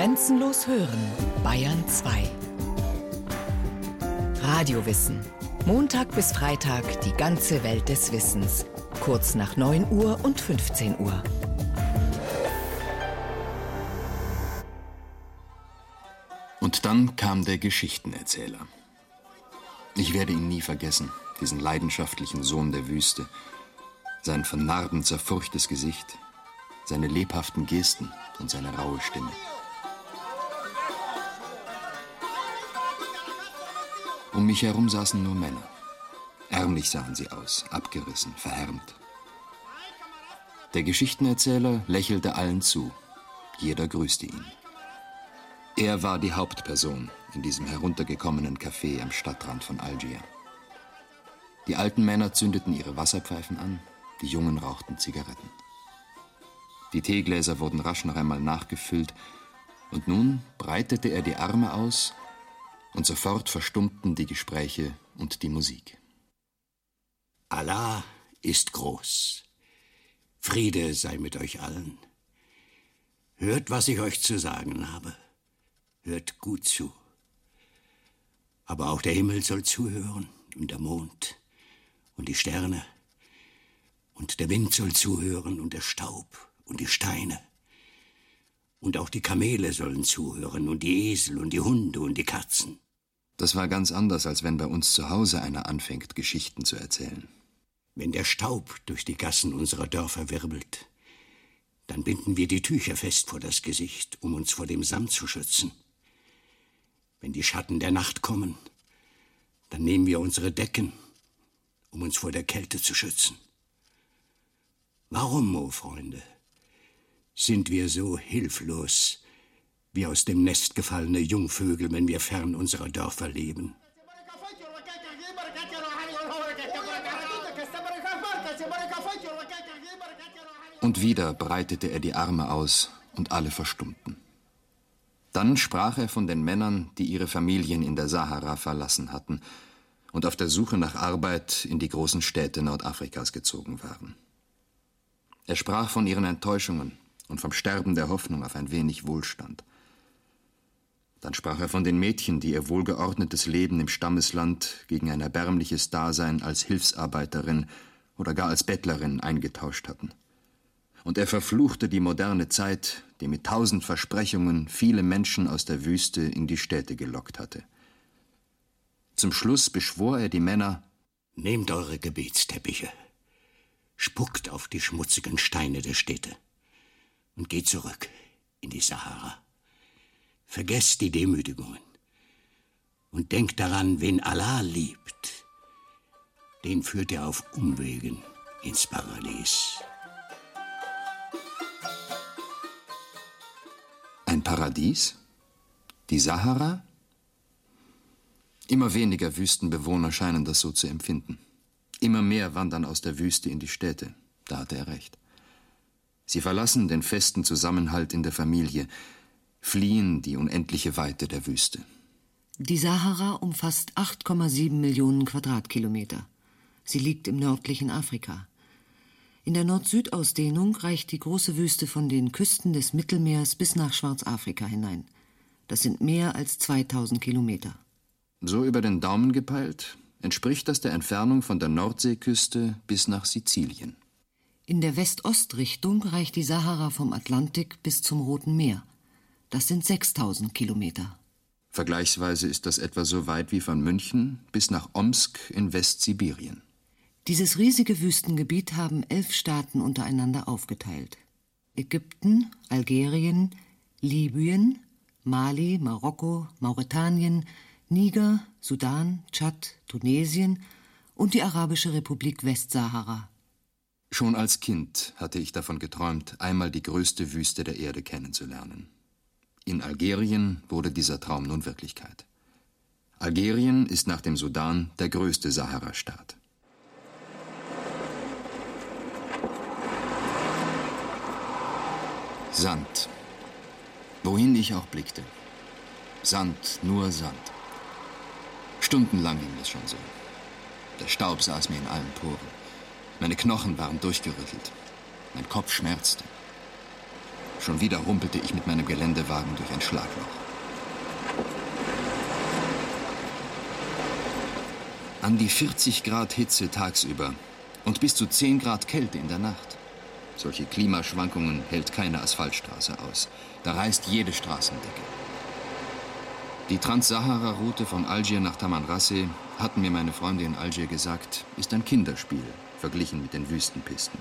Grenzenlos hören, Bayern 2. Radiowissen. Montag bis Freitag die ganze Welt des Wissens. Kurz nach 9 Uhr und 15 Uhr. Und dann kam der Geschichtenerzähler. Ich werde ihn nie vergessen, diesen leidenschaftlichen Sohn der Wüste. Sein von Narben zerfurchtes Gesicht, seine lebhaften Gesten und seine raue Stimme. Um mich herum saßen nur Männer. Ärmlich sahen sie aus, abgerissen, verhärmt. Der Geschichtenerzähler lächelte allen zu. Jeder grüßte ihn. Er war die Hauptperson in diesem heruntergekommenen Café am Stadtrand von Algier. Die alten Männer zündeten ihre Wasserpfeifen an, die Jungen rauchten Zigaretten. Die Teegläser wurden rasch noch einmal nachgefüllt, und nun breitete er die Arme aus und sofort verstummten die Gespräche und die Musik. Allah ist groß. Friede sei mit euch allen. Hört, was ich euch zu sagen habe. Hört gut zu. Aber auch der Himmel soll zuhören und der Mond und die Sterne. Und der Wind soll zuhören und der Staub und die Steine. Und auch die Kamele sollen zuhören und die Esel und die Hunde und die Katzen. Das war ganz anders, als wenn bei uns zu Hause einer anfängt, Geschichten zu erzählen. Wenn der Staub durch die Gassen unserer Dörfer wirbelt, dann binden wir die Tücher fest vor das Gesicht, um uns vor dem Sand zu schützen. Wenn die Schatten der Nacht kommen, dann nehmen wir unsere Decken, um uns vor der Kälte zu schützen. Warum, o oh Freunde? Sind wir so hilflos, wie aus dem Nest gefallene Jungvögel, wenn wir fern unserer Dörfer leben. Und wieder breitete er die Arme aus und alle verstummten. Dann sprach er von den Männern, die ihre Familien in der Sahara verlassen hatten und auf der Suche nach Arbeit in die großen Städte Nordafrikas gezogen waren. Er sprach von ihren Enttäuschungen, und vom Sterben der Hoffnung auf ein wenig Wohlstand. Dann sprach er von den Mädchen, die ihr wohlgeordnetes Leben im Stammesland gegen ein erbärmliches Dasein als Hilfsarbeiterin oder gar als Bettlerin eingetauscht hatten. Und er verfluchte die moderne Zeit, die mit tausend Versprechungen viele Menschen aus der Wüste in die Städte gelockt hatte. Zum Schluss beschwor er die Männer Nehmt eure Gebetsteppiche, spuckt auf die schmutzigen Steine der Städte und geht zurück in die Sahara. Vergesst die Demütigungen und denkt daran, wen Allah liebt. Den führt er auf Umwegen ins Paradies. Ein Paradies? Die Sahara? Immer weniger Wüstenbewohner scheinen das so zu empfinden. Immer mehr wandern aus der Wüste in die Städte. Da hatte er recht. Sie verlassen den festen Zusammenhalt in der Familie, fliehen die unendliche Weite der Wüste. Die Sahara umfasst 8,7 Millionen Quadratkilometer. Sie liegt im nördlichen Afrika. In der Nord-Süd-Ausdehnung reicht die große Wüste von den Küsten des Mittelmeers bis nach Schwarzafrika hinein. Das sind mehr als 2000 Kilometer. So über den Daumen gepeilt entspricht das der Entfernung von der Nordseeküste bis nach Sizilien. In der West-Ost-Richtung reicht die Sahara vom Atlantik bis zum Roten Meer. Das sind 6000 Kilometer. Vergleichsweise ist das etwa so weit wie von München bis nach Omsk in Westsibirien. Dieses riesige Wüstengebiet haben elf Staaten untereinander aufgeteilt. Ägypten, Algerien, Libyen, Mali, Marokko, Mauretanien, Niger, Sudan, Tschad, Tunesien und die Arabische Republik Westsahara. Schon als Kind hatte ich davon geträumt, einmal die größte Wüste der Erde kennenzulernen. In Algerien wurde dieser Traum nun Wirklichkeit. Algerien ist nach dem Sudan der größte Sahara-Staat. Sand. Wohin ich auch blickte. Sand, nur Sand. Stundenlang ging es schon so. Der Staub saß mir in allen Poren. Meine Knochen waren durchgerüttelt. Mein Kopf schmerzte. Schon wieder rumpelte ich mit meinem Geländewagen durch ein Schlagloch. An die 40 Grad Hitze tagsüber und bis zu 10 Grad Kälte in der Nacht. Solche Klimaschwankungen hält keine Asphaltstraße aus. Da reißt jede Straßendecke. Die Transsahara-Route von Algier nach Tamanrasset, hatten mir meine Freunde in Algier gesagt, ist ein Kinderspiel verglichen mit den Wüstenpisten.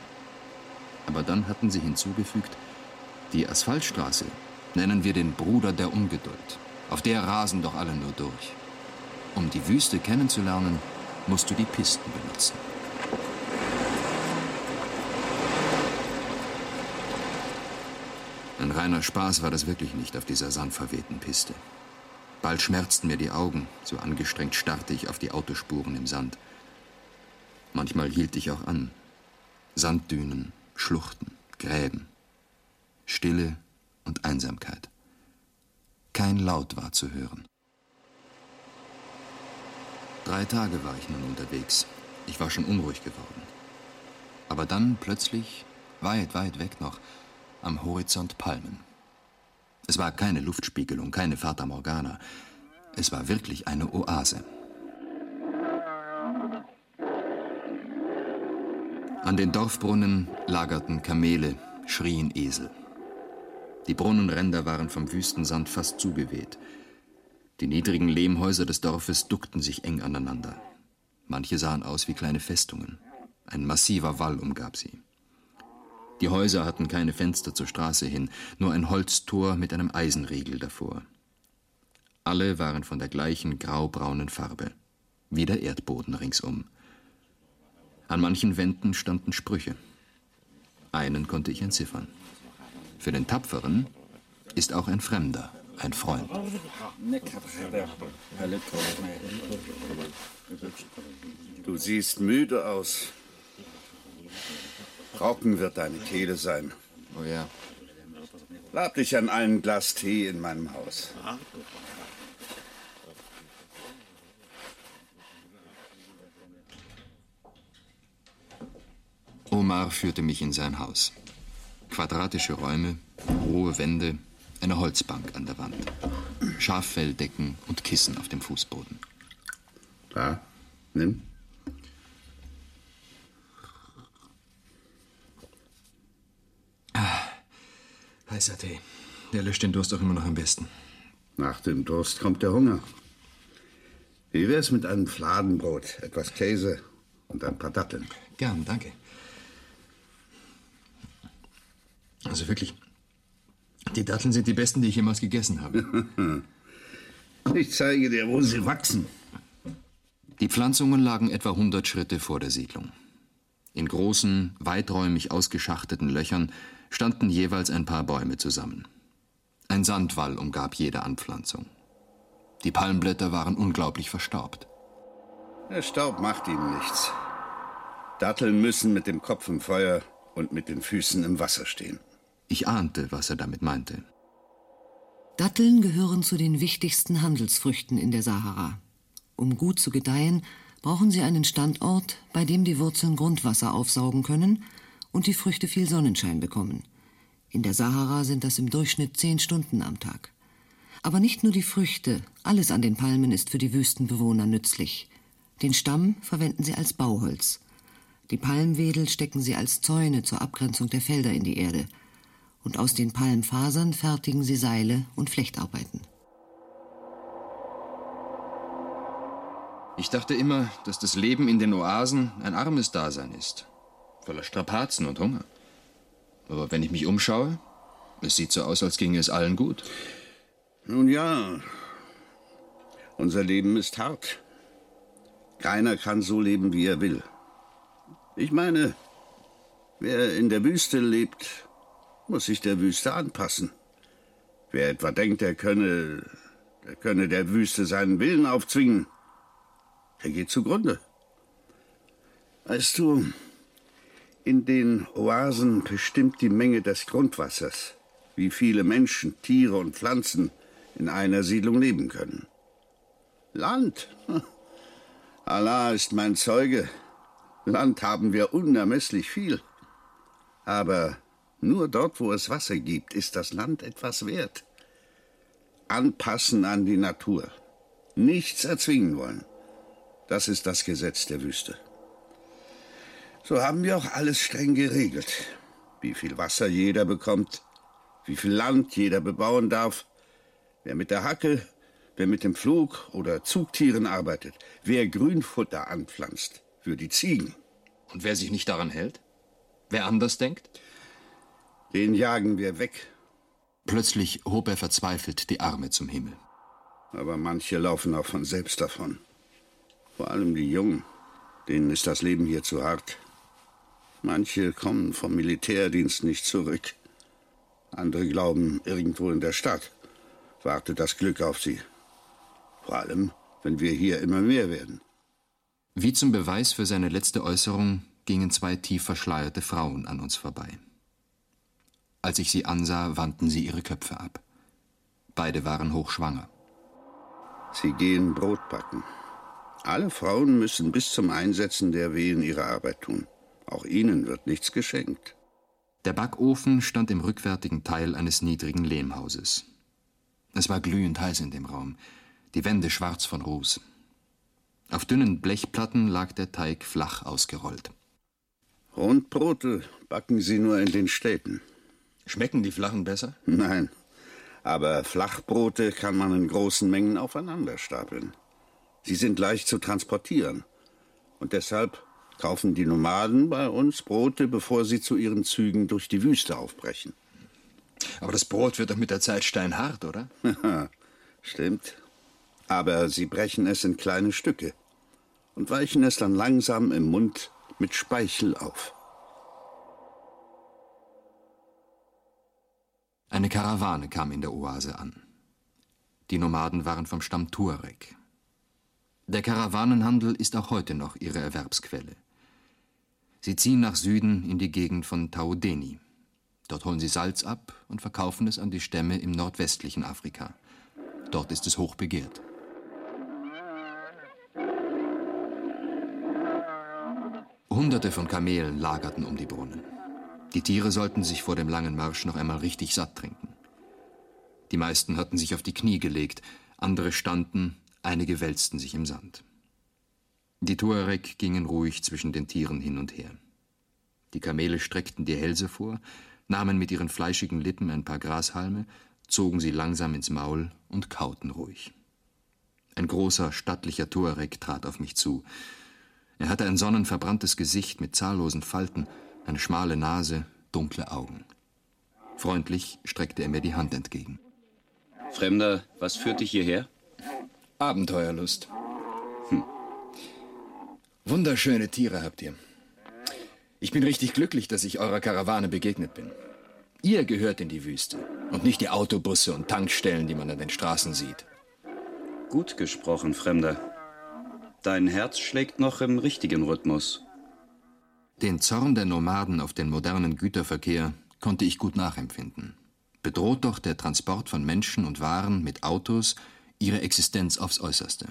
Aber dann hatten sie hinzugefügt, die Asphaltstraße nennen wir den Bruder der Ungeduld. Auf der rasen doch alle nur durch. Um die Wüste kennenzulernen, musst du die Pisten benutzen. Ein reiner Spaß war das wirklich nicht auf dieser sandverwehten Piste. Bald schmerzten mir die Augen, so angestrengt starrte ich auf die Autospuren im Sand. Manchmal hielt ich auch an. Sanddünen, Schluchten, Gräben. Stille und Einsamkeit. Kein Laut war zu hören. Drei Tage war ich nun unterwegs. Ich war schon unruhig geworden. Aber dann plötzlich, weit, weit weg noch, am Horizont Palmen. Es war keine Luftspiegelung, keine Fata Morgana. Es war wirklich eine Oase. An den Dorfbrunnen lagerten Kamele, schrien Esel. Die Brunnenränder waren vom Wüstensand fast zugeweht. Die niedrigen Lehmhäuser des Dorfes duckten sich eng aneinander. Manche sahen aus wie kleine Festungen. Ein massiver Wall umgab sie. Die Häuser hatten keine Fenster zur Straße hin, nur ein Holztor mit einem Eisenriegel davor. Alle waren von der gleichen graubraunen Farbe, wie der Erdboden ringsum. An manchen Wänden standen Sprüche. Einen konnte ich entziffern. Für den Tapferen ist auch ein Fremder ein Freund. Du siehst müde aus. Trocken wird deine Kehle sein. Oh ja. Lab dich an ein Glas Tee in meinem Haus. Omar führte mich in sein Haus. Quadratische Räume, hohe Wände, eine Holzbank an der Wand, Schaffelldecken und Kissen auf dem Fußboden. Da, nimm. Ah, heißer Tee. Der löscht den Durst auch immer noch am besten. Nach dem Durst kommt der Hunger. Wie wär's mit einem Fladenbrot, etwas Käse und ein paar Datteln? Gern, danke. Also wirklich, die Datteln sind die besten, die ich jemals gegessen habe. Ich zeige dir, wo sie wachsen. Die Pflanzungen lagen etwa 100 Schritte vor der Siedlung. In großen, weiträumig ausgeschachteten Löchern standen jeweils ein paar Bäume zusammen. Ein Sandwall umgab jede Anpflanzung. Die Palmblätter waren unglaublich verstaubt. Der Staub macht ihnen nichts. Datteln müssen mit dem Kopf im Feuer und mit den Füßen im Wasser stehen. Ich ahnte, was er damit meinte. Datteln gehören zu den wichtigsten Handelsfrüchten in der Sahara. Um gut zu gedeihen, brauchen sie einen Standort, bei dem die Wurzeln Grundwasser aufsaugen können und die Früchte viel Sonnenschein bekommen. In der Sahara sind das im Durchschnitt zehn Stunden am Tag. Aber nicht nur die Früchte, alles an den Palmen ist für die Wüstenbewohner nützlich. Den Stamm verwenden sie als Bauholz. Die Palmwedel stecken sie als Zäune zur Abgrenzung der Felder in die Erde – und aus den Palmfasern fertigen sie Seile und Flechtarbeiten. Ich dachte immer, dass das Leben in den Oasen ein armes Dasein ist, voller Strapazen und Hunger. Aber wenn ich mich umschaue, es sieht so aus, als ginge es allen gut. Nun ja, unser Leben ist hart. Keiner kann so leben, wie er will. Ich meine, wer in der Wüste lebt, muss sich der Wüste anpassen. Wer etwa denkt, er könne, er könne der Wüste seinen Willen aufzwingen, der geht zugrunde. Weißt du, in den Oasen bestimmt die Menge des Grundwassers, wie viele Menschen, Tiere und Pflanzen in einer Siedlung leben können. Land. Allah ist mein Zeuge. Land haben wir unermesslich viel. Aber Nur dort, wo es Wasser gibt, ist das Land etwas wert. Anpassen an die Natur. Nichts erzwingen wollen. Das ist das Gesetz der Wüste. So haben wir auch alles streng geregelt. Wie viel Wasser jeder bekommt, wie viel Land jeder bebauen darf, wer mit der Hacke, wer mit dem Flug oder Zugtieren arbeitet, wer Grünfutter anpflanzt für die Ziegen. Und wer sich nicht daran hält? Wer anders denkt? Den jagen wir weg. Plötzlich hob er verzweifelt die Arme zum Himmel. Aber manche laufen auch von selbst davon. Vor allem die Jungen. Denen ist das Leben hier zu hart. Manche kommen vom Militärdienst nicht zurück. Andere glauben, irgendwo in der Stadt wartet das Glück auf sie. Vor allem, wenn wir hier immer mehr werden. Wie zum Beweis für seine letzte Äußerung gingen zwei tief verschleierte Frauen an uns vorbei. Als ich sie ansah, wandten sie ihre Köpfe ab. Beide waren hochschwanger. Sie gehen Brot backen. Alle Frauen müssen bis zum Einsetzen der Wehen ihre Arbeit tun. Auch ihnen wird nichts geschenkt. Der Backofen stand im rückwärtigen Teil eines niedrigen Lehmhauses. Es war glühend heiß in dem Raum, die Wände schwarz von Ruß. Auf dünnen Blechplatten lag der Teig flach ausgerollt. Rundbrote backen sie nur in den Städten. Schmecken die flachen besser? Nein, aber Flachbrote kann man in großen Mengen aufeinander stapeln. Sie sind leicht zu transportieren. Und deshalb kaufen die Nomaden bei uns Brote, bevor sie zu ihren Zügen durch die Wüste aufbrechen. Aber das Brot wird doch mit der Zeit steinhart, oder? Stimmt. Aber sie brechen es in kleine Stücke und weichen es dann langsam im Mund mit Speichel auf. Eine Karawane kam in der Oase an. Die Nomaden waren vom Stamm Tuareg. Der Karawanenhandel ist auch heute noch ihre Erwerbsquelle. Sie ziehen nach Süden in die Gegend von Taudeni. Dort holen sie Salz ab und verkaufen es an die Stämme im nordwestlichen Afrika. Dort ist es hoch begehrt. Hunderte von Kamelen lagerten um die Brunnen. Die Tiere sollten sich vor dem langen Marsch noch einmal richtig satt trinken. Die meisten hatten sich auf die Knie gelegt, andere standen, einige wälzten sich im Sand. Die Tuareg gingen ruhig zwischen den Tieren hin und her. Die Kamele streckten die Hälse vor, nahmen mit ihren fleischigen Lippen ein paar Grashalme, zogen sie langsam ins Maul und kauten ruhig. Ein großer, stattlicher Tuareg trat auf mich zu. Er hatte ein sonnenverbranntes Gesicht mit zahllosen Falten, eine schmale Nase, dunkle Augen. Freundlich streckte er mir die Hand entgegen. Fremder, was führt dich hierher? Abenteuerlust. Hm. Wunderschöne Tiere habt ihr. Ich bin richtig glücklich, dass ich eurer Karawane begegnet bin. Ihr gehört in die Wüste und nicht die Autobusse und Tankstellen, die man an den Straßen sieht. Gut gesprochen, Fremder. Dein Herz schlägt noch im richtigen Rhythmus. Den Zorn der Nomaden auf den modernen Güterverkehr konnte ich gut nachempfinden. Bedroht doch der Transport von Menschen und Waren mit Autos ihre Existenz aufs Äußerste.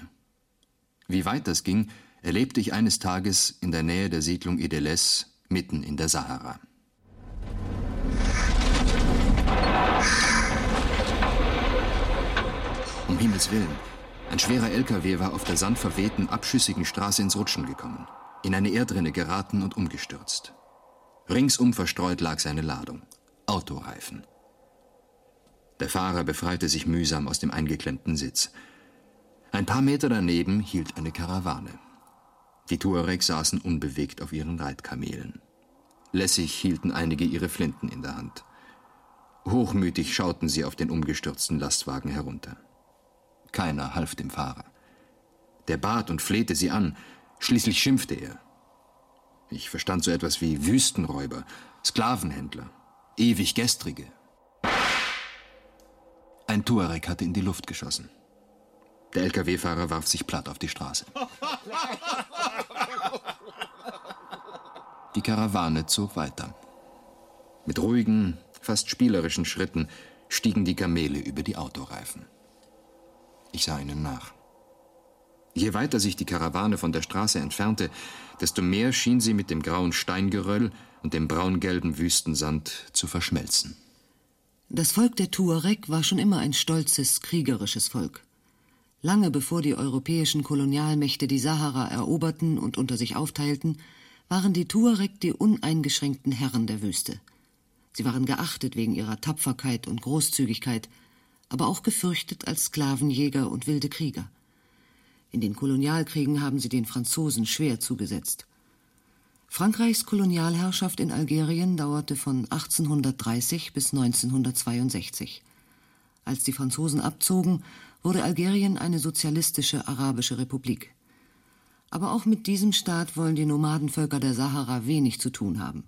Wie weit das ging, erlebte ich eines Tages in der Nähe der Siedlung Ideles, mitten in der Sahara. Um Himmels Willen, ein schwerer LKW war auf der sandverwehten, abschüssigen Straße ins Rutschen gekommen, in eine Erdrinne geraten und umgestürzt. Ringsum verstreut lag seine Ladung, Autoreifen. Der Fahrer befreite sich mühsam aus dem eingeklemmten Sitz. Ein paar Meter daneben hielt eine Karawane. Die Tuareg saßen unbewegt auf ihren Reitkamelen. Lässig hielten einige ihre Flinten in der Hand. Hochmütig schauten sie auf den umgestürzten Lastwagen herunter. Keiner half dem Fahrer. Der bat und flehte sie an, schließlich schimpfte er. Ich verstand so etwas wie Wüstenräuber, Sklavenhändler, ewig Gestrige. Ein Tuareg hatte in die Luft geschossen. Der Lkw-Fahrer warf sich platt auf die Straße. Die Karawane zog weiter. Mit ruhigen, fast spielerischen Schritten stiegen die Kamele über die Autoreifen. Ich sah ihnen nach. Je weiter sich die Karawane von der Straße entfernte, desto mehr schien sie mit dem grauen Steingeröll und dem braungelben Wüstensand zu verschmelzen. Das Volk der Tuareg war schon immer ein stolzes, kriegerisches Volk. Lange bevor die europäischen Kolonialmächte die Sahara eroberten und unter sich aufteilten, waren die Tuareg die uneingeschränkten Herren der Wüste. Sie waren geachtet wegen ihrer Tapferkeit und Großzügigkeit, aber auch gefürchtet als Sklavenjäger und wilde Krieger. In den Kolonialkriegen haben sie den Franzosen schwer zugesetzt. Frankreichs Kolonialherrschaft in Algerien dauerte von 1830 bis 1962. Als die Franzosen abzogen, wurde Algerien eine sozialistische arabische Republik. Aber auch mit diesem Staat wollen die Nomadenvölker der Sahara wenig zu tun haben.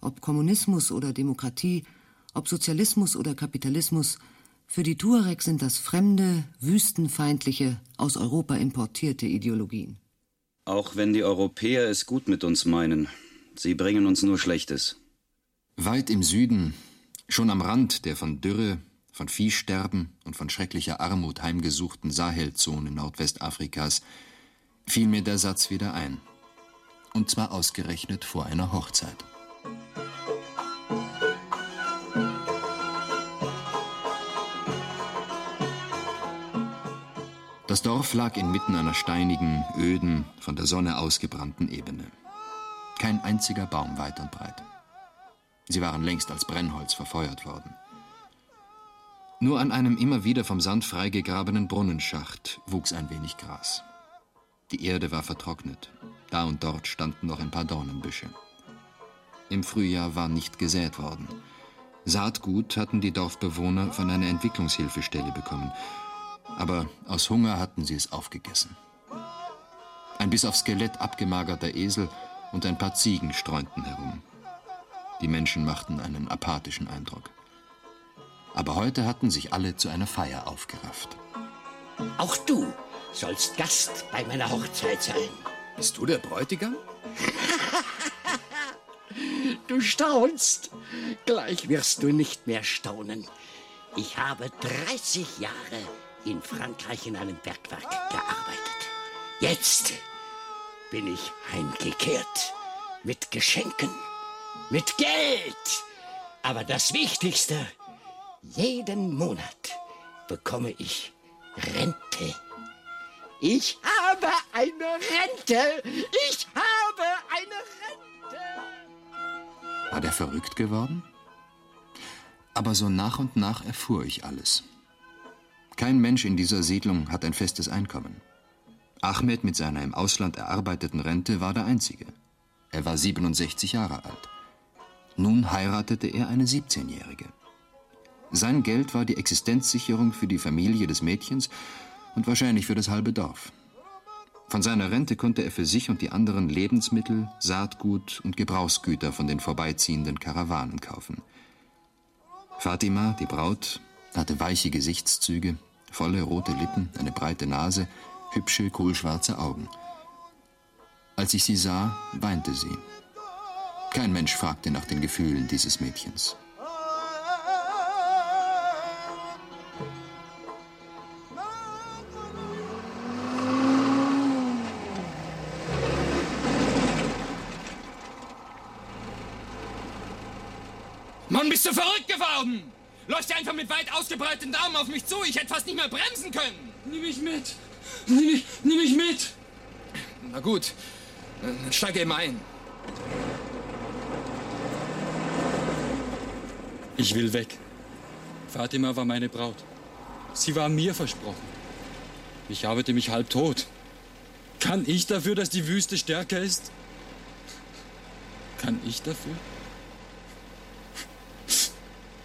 Ob Kommunismus oder Demokratie, ob Sozialismus oder Kapitalismus, für die Tuareg sind das fremde, wüstenfeindliche, aus Europa importierte Ideologien. Auch wenn die Europäer es gut mit uns meinen, sie bringen uns nur Schlechtes. Weit im Süden, schon am Rand der von Dürre, von Viehsterben und von schrecklicher Armut heimgesuchten Sahelzone Nordwestafrikas, fiel mir der Satz wieder ein. Und zwar ausgerechnet vor einer Hochzeit. Das Dorf lag inmitten einer steinigen, öden, von der Sonne ausgebrannten Ebene. Kein einziger Baum weit und breit. Sie waren längst als Brennholz verfeuert worden. Nur an einem immer wieder vom Sand freigegrabenen Brunnenschacht wuchs ein wenig Gras. Die Erde war vertrocknet. Da und dort standen noch ein paar Dornenbüsche. Im Frühjahr war nicht gesät worden. Saatgut hatten die Dorfbewohner von einer Entwicklungshilfestelle bekommen aber aus Hunger hatten sie es aufgegessen. Ein bis aufs Skelett abgemagerter Esel und ein paar Ziegen streunten herum. Die Menschen machten einen apathischen Eindruck. Aber heute hatten sich alle zu einer Feier aufgerafft. Auch du sollst Gast bei meiner Hochzeit sein. Bist du der Bräutigam? du staunst. Gleich wirst du nicht mehr staunen. Ich habe 30 Jahre in Frankreich in einem Bergwerk gearbeitet. Jetzt bin ich heimgekehrt. Mit Geschenken, mit Geld. Aber das Wichtigste, jeden Monat bekomme ich Rente. Ich habe eine Rente. Ich habe eine Rente. War der verrückt geworden? Aber so nach und nach erfuhr ich alles. Kein Mensch in dieser Siedlung hat ein festes Einkommen. Ahmed mit seiner im Ausland erarbeiteten Rente war der Einzige. Er war 67 Jahre alt. Nun heiratete er eine 17-Jährige. Sein Geld war die Existenzsicherung für die Familie des Mädchens und wahrscheinlich für das halbe Dorf. Von seiner Rente konnte er für sich und die anderen Lebensmittel, Saatgut und Gebrauchsgüter von den vorbeiziehenden Karawanen kaufen. Fatima, die Braut, hatte weiche Gesichtszüge, Volle rote Lippen, eine breite Nase, hübsche, kohlschwarze Augen. Als ich sie sah, weinte sie. Kein Mensch fragte nach den Gefühlen dieses Mädchens. Mann, bist du verrückt geworden? Läuft einfach mit weit ausgebreiteten Armen auf mich zu. Ich hätte fast nicht mehr bremsen können. Nimm mich mit. Nimm mich, nimm mich mit. Na gut, dann steige eben ein. Ich will weg. Fatima war meine Braut. Sie war mir versprochen. Ich arbeite mich halb tot. Kann ich dafür, dass die Wüste stärker ist? Kann ich dafür?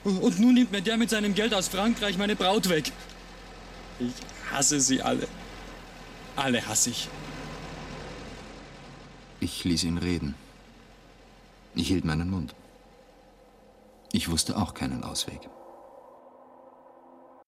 Und nun nimmt mir der mit seinem Geld aus Frankreich meine Braut weg. Ich hasse sie alle. Alle hasse ich. Ich ließ ihn reden. Ich hielt meinen Mund. Ich wusste auch keinen Ausweg.